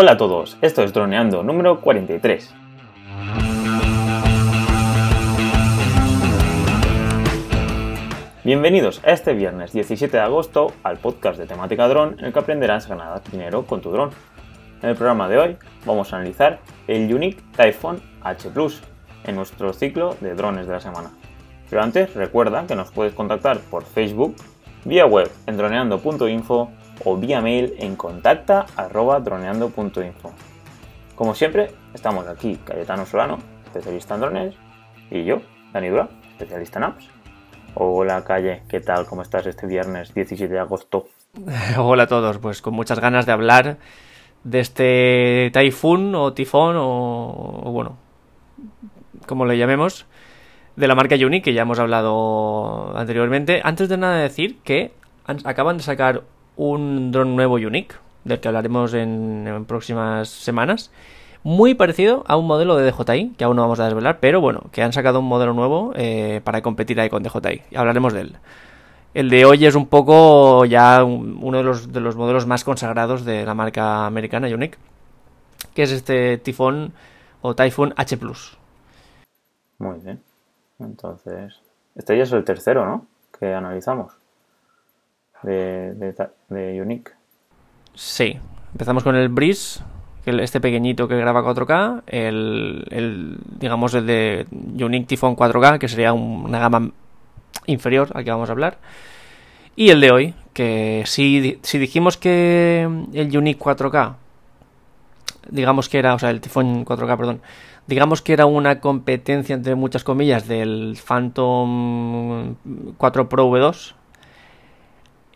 Hola a todos, esto es Droneando número 43. Bienvenidos a este viernes 17 de agosto al podcast de temática dron en el que aprenderás a ganar dinero con tu dron. En el programa de hoy vamos a analizar el Unique Typhoon H Plus en nuestro ciclo de drones de la semana. Pero antes recuerda que nos puedes contactar por Facebook, vía web en droneando.info o vía mail en contacta.droneando.info. Como siempre, estamos aquí Cayetano Solano, especialista en drones, y yo, Dani Dura, especialista en apps. Hola Calle, ¿qué tal? ¿Cómo estás este viernes 17 de agosto? Hola a todos, pues con muchas ganas de hablar de este Typhoon o Tifón o, bueno, como le llamemos, de la marca Uni, que ya hemos hablado anteriormente. Antes de nada decir que acaban de sacar un dron nuevo Unique, del que hablaremos en, próximas semanas. Muy parecido a un modelo de DJI, que aún no vamos a desvelar, pero bueno, que han sacado un modelo nuevo eh, para competir ahí con DJI. Y hablaremos de él. El de hoy es un poco ya uno de los, de los modelos más consagrados de la marca americana Unique, que es este Tifón o Typhoon H Muy bien. Entonces, este ya es el tercero, ¿no? Que analizamos de, de, Unique. Sí, empezamos con el Breeze, este pequeñito que graba 4K, el, el digamos el de Unique Typhoon 4K, que sería una gama inferior al que vamos a hablar. Y el de hoy, que si, si dijimos que el Unique 4K, digamos que era, o sea, el Typhoon 4K, perdón, digamos que era una competencia entre muchas comillas del Phantom 4 Pro V2.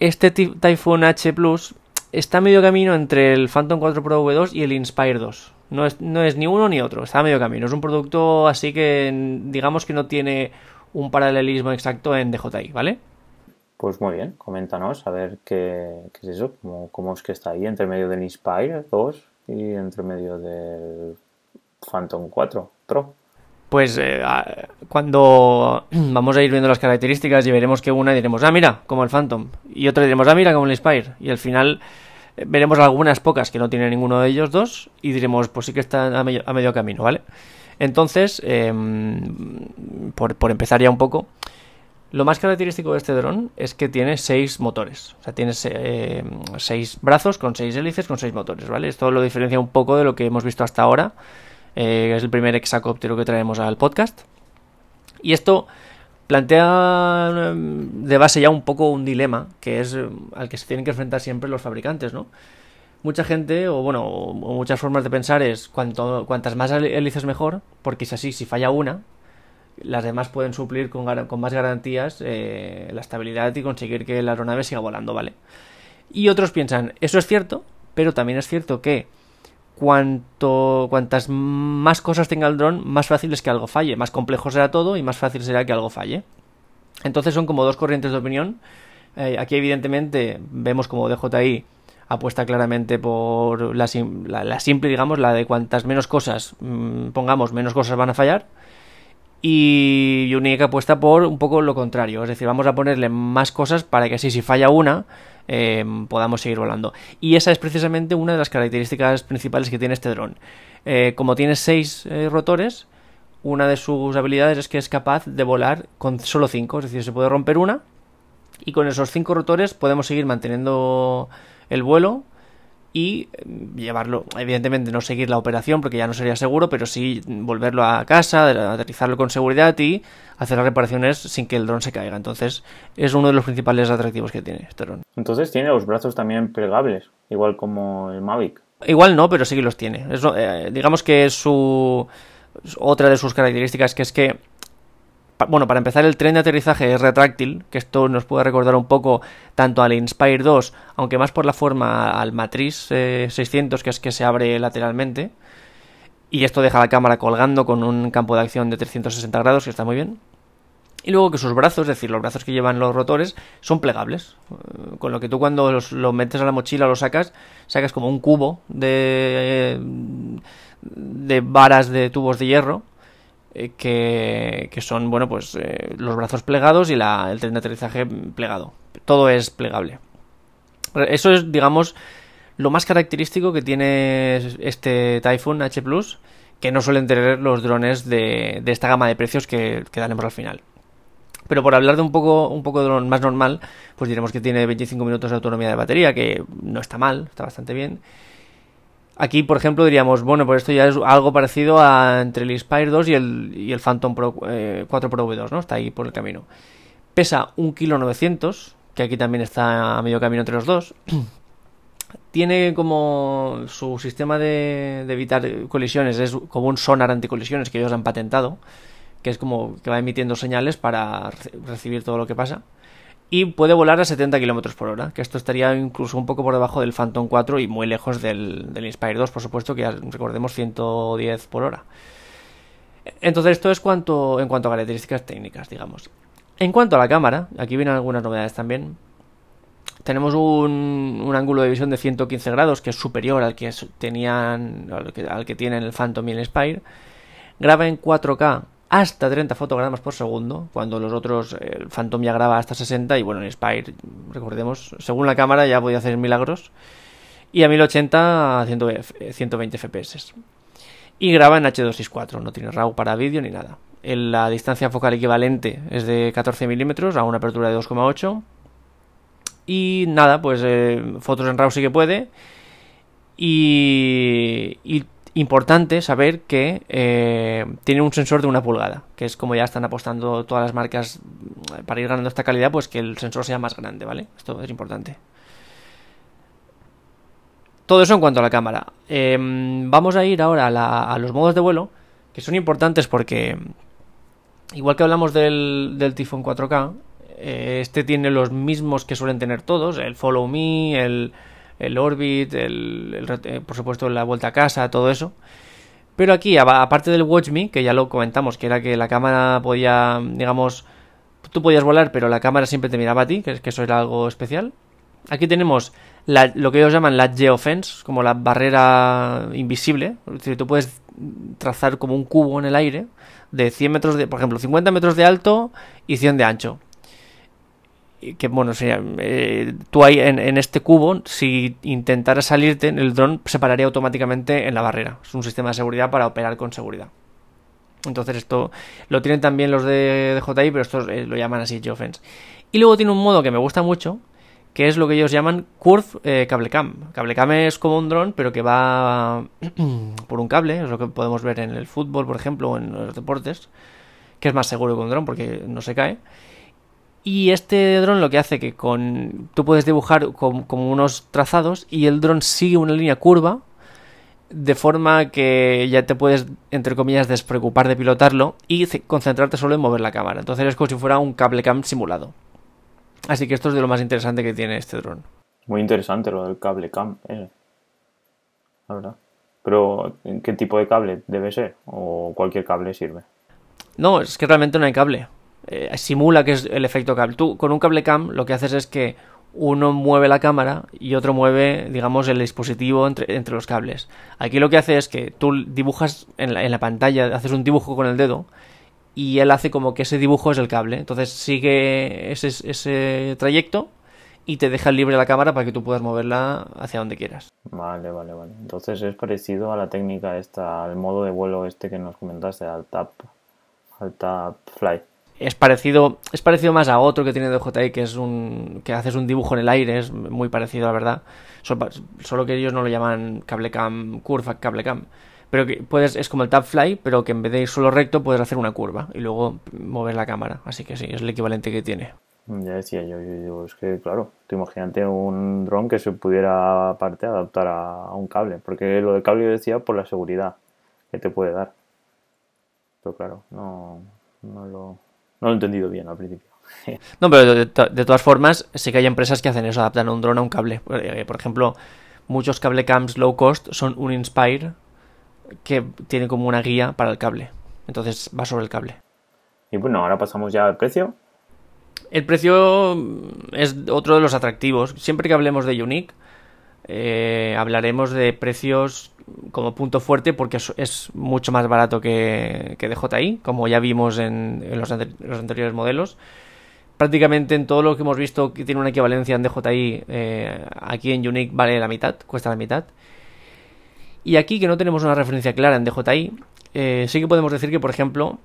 Este Typhoon H Plus está medio camino entre el Phantom 4 Pro V2 y el Inspire 2. No es, no es ni uno ni otro, está a medio camino. Es un producto así que digamos que no tiene un paralelismo exacto en DJI, ¿vale? Pues muy bien, coméntanos a ver qué, es eso, cómo, cómo, es que está ahí entre medio del Inspire 2 y entre medio del Phantom 4 Pro. Pues eh, cuando vamos a ir viendo las características y veremos que una diremos, ah, mira, como el Phantom, y otra diremos, ah, mira, como el Inspire, y al final eh, veremos algunas pocas que no tienen ninguno de ellos dos y diremos, pues sí que está a medio, camino, ¿vale? Entonces, em, por, por, empezar ya un poco, lo más característico de este dron es que tiene seis motores. O sea, tiene eh, seis brazos con seis hélices con seis motores, ¿vale? Esto lo diferencia un poco de lo que hemos visto hasta ahora eh, es el primer hexacóptero que traemos al podcast. Y esto plantea em, de base ya un poco un dilema, que es em, al que se tienen que enfrentar siempre los fabricantes, ¿no? Mucha gente, o bueno, o muchas formas de pensar es cuanto, cuantas más hélices mejor, porque es así, si falla una, las demás pueden suplir con, con más garantías eh, la estabilidad y conseguir que la aeronave siga volando, ¿vale? Y otros piensan, eso es cierto, pero también es cierto que cuanto cuantas más cosas tenga el dron, más fácil es que algo falle, más complejo será todo y más fácil será que algo falle. Entonces son como dos corrientes de opinión. Eh, aquí evidentemente vemos como DJI apuesta claramente por la, simple, digamos, la de cuantas menos cosas mm, pongamos, menos cosas van a fallar. Y Unique apuesta por un poco lo contrario, es decir, vamos a ponerle más cosas para que así si falla una, eh, podamos seguir volando. Y esa es precisamente una de las características principales que tiene este dron. Eh, como tiene seis eh, rotores, una de sus habilidades es que es capaz de volar con solo cinco, es decir, se puede romper una y con esos cinco rotores podemos seguir manteniendo el vuelo y mm, llevarlo, evidentemente no seguir la operación porque ya no sería seguro, pero sí volverlo a casa, aterrizarlo con seguridad y hacer las reparaciones sin que el dron se caiga. Entonces es uno de los principales atractivos que tiene este dron. Entonces tiene los brazos también plegables, igual como el Mavic. Igual no, pero sí que los tiene. Eh, digamos que es su otra de sus características que es que bueno, para empezar, el tren de aterrizaje es retráctil, que esto nos puede recordar un poco tanto al Inspire 2, aunque más por la forma al Matriz 600, eh, que es que se abre lateralmente. Y esto deja la cámara colgando con un campo de acción de 360 grados, que está muy bien. Y luego que sus brazos, es decir, los brazos que llevan los rotores, son plegables. Eh, con lo que tú cuando los, lo metes a la mochila o lo sacas, sacas como un cubo de, de varas de tubos de hierro eh, que, son, bueno, pues eh, los brazos plegados y la, el tren de aterrizaje plegado. Todo es plegable. Eso es, digamos, lo más característico que tiene este Typhoon H Plus, que no suelen tener los drones de, esta gama de precios que, que daremos al final. Pero por hablar de un poco, un poco de lo más normal, pues diremos que tiene 25 minutos de autonomía de batería, que no está mal, está bastante bien. Aquí, por ejemplo, diríamos, bueno, pues esto ya es algo parecido a entre el Inspire 2 y el, y el Phantom Pro, 4 eh, Pro V2, ¿no? Está ahí por el camino. Pesa 1,9 kg, que aquí también está a medio camino entre los dos. Tiene como su sistema de, de evitar colisiones, es como un sonar anticolisiones que ellos han patentado, que es como que va emitiendo señales para recibir todo lo que pasa y puede volar a 70 km por hora, que esto estaría incluso un poco por debajo del Phantom 4 y muy lejos del, Inspire 2, por supuesto, que recordemos 110 por hora. Entonces esto es cuanto, en cuanto a características técnicas, digamos. En cuanto a la cámara, aquí vienen algunas novedades también. Tenemos un, un ángulo de visión de 115 grados, que es superior al que tenían al que, al que tienen el Phantom y el Inspire. Graba en 4K hasta 30 fotogramas por segundo, cuando los otros, el Phantom ya graba hasta 60 y bueno, el Spire, recordemos, según la cámara ya podía hacer milagros. Y a 1080 a 120 FPS. Y graba en H264, no tiene RAW para vídeo ni nada. la distancia focal equivalente es de 14 milímetros a una apertura de 2,8. Y nada, pues eh, fotos en RAW sí que puede. Y importante saber que eh, tiene un sensor de una pulgada, que es como ya están apostando todas las marcas mm, para ir ganando esta calidad, pues que el sensor sea más grande, ¿vale? Esto es importante. Todo eso en cuanto a la cámara. Em, vamos a ir ahora a, los modos de vuelo, que son importantes porque, igual que hablamos del, del Typhoon 4K, eh, este tiene los mismos que suelen tener todos, el Follow Me, el el Orbit, el, eh, por supuesto la vuelta a casa, todo eso. Pero aquí, aparte del Watch Me, que ya lo comentamos, que era que la cámara podía, digamos, tú podías volar, pero la cámara siempre te miraba a ti, que, que eso era algo especial. Aquí tenemos lo que ellos llaman la geofence, como la barrera invisible. Es decir, tú puedes trazar como un cubo en el aire de 100 metros de, por ejemplo, 50 metros de alto y 100 de ancho que bueno, sería, eh, tú ahí en, este cubo, si intentaras salirte, el dron se pararía automáticamente en la barrera. Es un sistema de seguridad para operar con seguridad. Entonces esto lo tienen también los de DJI, pero estos eh, lo llaman así geofence. Y luego tiene un modo que me gusta mucho, que es lo que ellos llaman Curve eh, Cable Cam. Cable Cam es como un dron, pero que va por un cable, es lo que podemos ver en el fútbol, por ejemplo, o en los deportes, que es más seguro que un dron porque no se cae. Y este dron lo que hace que con tú puedes dibujar como unos trazados y el dron sigue una línea curva de forma que ya te puedes, entre comillas, despreocupar de pilotarlo y concentrarte solo en mover la cámara. Entonces es como si fuera un cable cam simulado. Así que esto es de lo más interesante que tiene este dron. Muy interesante lo del cable cam, eh. la verdad. Pero, ¿qué tipo de cable debe ser? ¿O cualquier cable sirve? No, es que realmente no hay cable. Eh, simula que es el efecto cable. Tú con un cable cam lo que haces es que uno mueve la cámara y otro mueve, digamos, el dispositivo entre, entre los cables. Aquí lo que hace es que tú dibujas en la, pantalla, haces un dibujo con el dedo y él hace como que ese dibujo es el cable. Entonces sigue ese, ese trayecto y te deja libre la cámara para que tú puedas moverla hacia donde quieras. Vale, vale, vale. Entonces es parecido a la técnica esta, al modo de vuelo este que nos comentaste, al tap, al tap fly es parecido es parecido más a otro que tiene DJI que es un que haces un dibujo en el aire es muy parecido la verdad. Solo, que ellos no lo llaman cable cam curva cable cam. Pero que puedes es como el tap fly pero que en vez de ir solo recto puedes hacer una curva y luego mover la cámara. Así que sí es el equivalente que tiene. Ya decía yo, yo, es que claro tú imagínate un dron que se pudiera aparte adaptar a, un cable porque lo del cable yo decía por la seguridad que te puede dar. Pero claro no no lo no lo he entendido bien al principio. no, pero de, todas formas, sí que hay empresas que hacen eso, adaptan un dron a un cable. Eh, por ejemplo, muchos cable cams low cost son un Inspire que tiene como una guía para el cable. Entonces va sobre el cable. Y bueno, ahora pasamos ya al precio. El precio es otro de los atractivos. Siempre que hablemos de Unique, eh, hablaremos de precios como punto fuerte porque es, mucho más barato que, DJI, como ya vimos en, los, anteriores modelos. prácticamente en todo lo que hemos visto que tiene una equivalencia en DJI, eh, aquí en Unique vale la mitad, cuesta la mitad. Y aquí que no tenemos una referencia clara en DJI, eh, sí que podemos decir que, por ejemplo,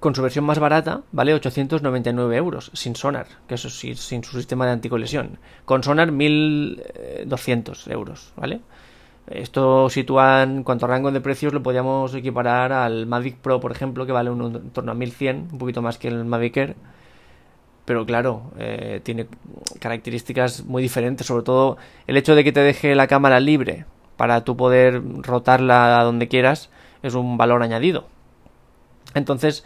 con su versión más barata vale 899 euros, sin sonar, que eso sí, sin su sistema de anticolesión. Con sonar 1200 euros, ¿vale? Esto sitúa en cuanto a rango de precios lo podríamos equiparar al Mavic Pro, por ejemplo, que vale un, en torno a 1100, un poquito más que el Mavic Air. Pero claro, eh, tiene características muy diferentes, sobre todo el hecho de que te deje la cámara libre para tú poder rotarla a donde quieras es un valor añadido. Entonces,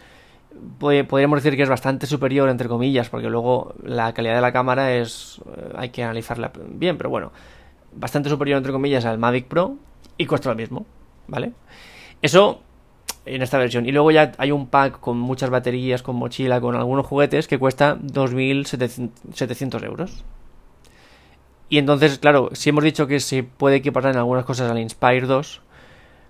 podríamos decir que es bastante superior, entre comillas, porque luego la calidad de la cámara es. Eh, hay que analizarla bien, pero bueno, bastante superior, entre comillas, al Mavic Pro y cuesta lo mismo, ¿vale? Eso en esta versión. Y luego ya hay un pack con muchas baterías, con mochila, con algunos juguetes que cuesta 2.700 euros. Y entonces, claro, si hemos dicho que se puede equiparar en algunas cosas al Inspire 2,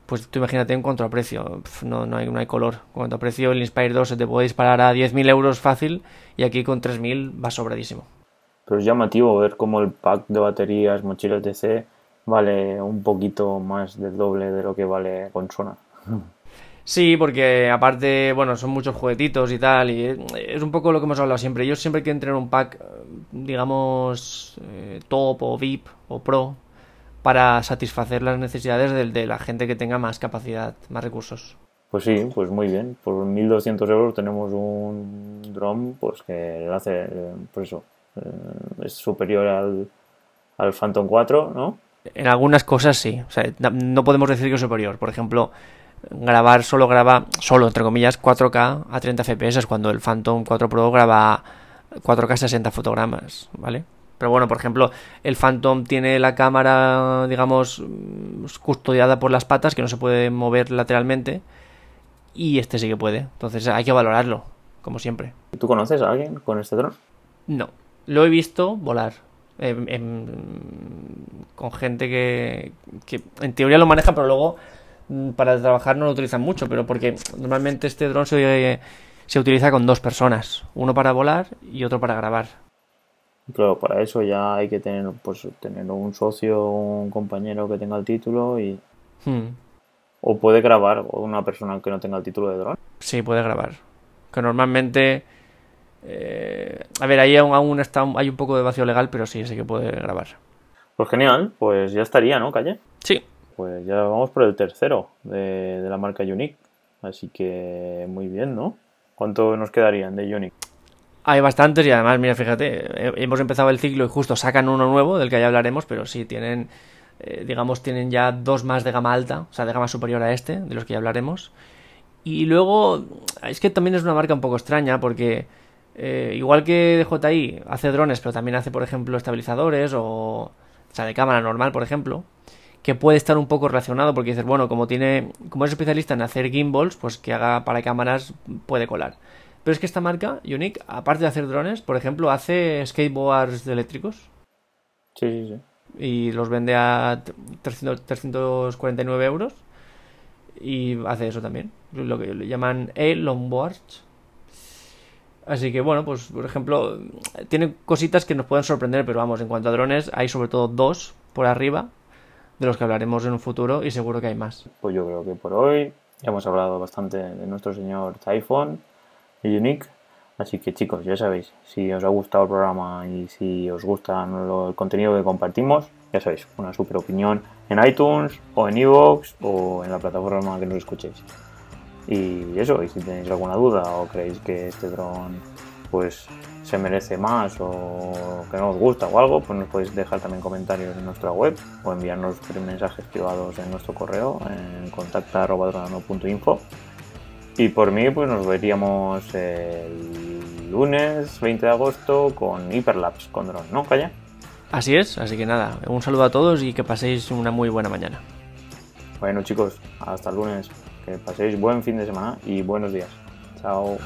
pues tú imagínate en cuanto a precio, no, no, hay, no hay color. En cuanto a precio, el Inspire 2 se te puede disparar a 10.000 euros fácil y aquí con 3.000 va sobradísimo. Pero es llamativo ver cómo el pack de baterías, mochilas DC, vale un poquito más del doble de lo que vale con Sonar. Sí, porque aparte, bueno, son muchos juguetitos y tal, y es un poco lo que hemos hablado siempre. Yo siempre quiero tener un pack, digamos, eh, top o VIP o pro, para satisfacer las necesidades de, la gente que tenga más capacidad, más recursos. Pues sí, pues muy bien. Por 1.200 euros tenemos un drone pues que hace, pues eso, eh, es superior al, al Phantom 4, ¿no? En algunas cosas sí. O sea, no podemos decir que es superior. Por ejemplo, grabar solo graba, solo entre comillas, 4K a 30 FPS cuando el Phantom 4 Pro graba 4K 60 fotogramas, ¿vale? Pero bueno, por ejemplo, el Phantom tiene la cámara, digamos, custodiada por las patas, que no se puede mover lateralmente. Y este sí que puede. Entonces hay que valorarlo, como siempre. ¿Tú conoces a alguien con este dron? No. Lo he visto volar. con gente que, que en teoría lo maneja, pero luego mm, para trabajar no lo utilizan mucho. Pero porque normalmente este dron se, se utiliza con dos personas. Uno para volar y otro para grabar. Claro, para eso ya hay que tener, pues, tener un socio, un compañero que tenga el título y... Hmm. O puede grabar una persona que no tenga el título de dron. Sí, puede grabar. Que normalmente... Eh, a ver, ahí aún, está, hay un poco de vacío legal, pero sí, sí que puede grabar. Pues genial, pues ya estaría, ¿no, Calle? Sí. Pues ya vamos por el tercero de, de la marca Unique. Así que muy bien, ¿no? ¿Cuánto nos quedarían de Unique? Hay bastantes y además, mira, fíjate, hemos empezado el ciclo y justo sacan uno nuevo del que ya hablaremos, pero sí tienen, eh, digamos, tienen ya dos más de gama alta, o sea, de gama superior a este, de los que ya hablaremos. Y luego, es que también es una marca un poco extraña porque, eh, igual que DJI hace drones, pero también hace, por ejemplo, estabilizadores o, o sea, de cámara normal, por ejemplo, que puede estar un poco relacionado porque dices, bueno, como tiene, como es especialista en hacer gimbals, pues que haga para cámaras puede colar. Pero es que esta marca, Unique, aparte de hacer drones, por ejemplo, hace skateboards eléctricos. Sí, sí, sí. Y los vende a 349 euros. Y hace eso también. Lo que le llaman e-longboards. Así que bueno, pues por ejemplo, tiene cositas que nos pueden sorprender, pero vamos, en cuanto a drones, hay sobre todo dos por arriba, de los que hablaremos en un futuro y seguro que hay más. Pues yo creo que por hoy hemos hablado bastante de nuestro señor Typhon Unique. Así que chicos, ya sabéis, si os ha gustado el programa y si os gusta el contenido que compartimos, ya sabéis, una super opinión en iTunes o en Evox o en la plataforma que nos escuchéis. Y eso, y si tenéis alguna duda o creéis que este dron pues se merece más o que no os gusta o algo, pues nos podéis dejar también comentarios en nuestra web o enviarnos mensajes privados en nuestro correo en contacta.info y por mí, pues nos veríamos el lunes 20 de agosto con Hyperlapse con drone, ¿no, Calla? Así es, así que nada, un saludo a todos y que paséis una muy buena mañana. Bueno, chicos, hasta el lunes. Que paséis buen fin de semana y buenos días. Chao.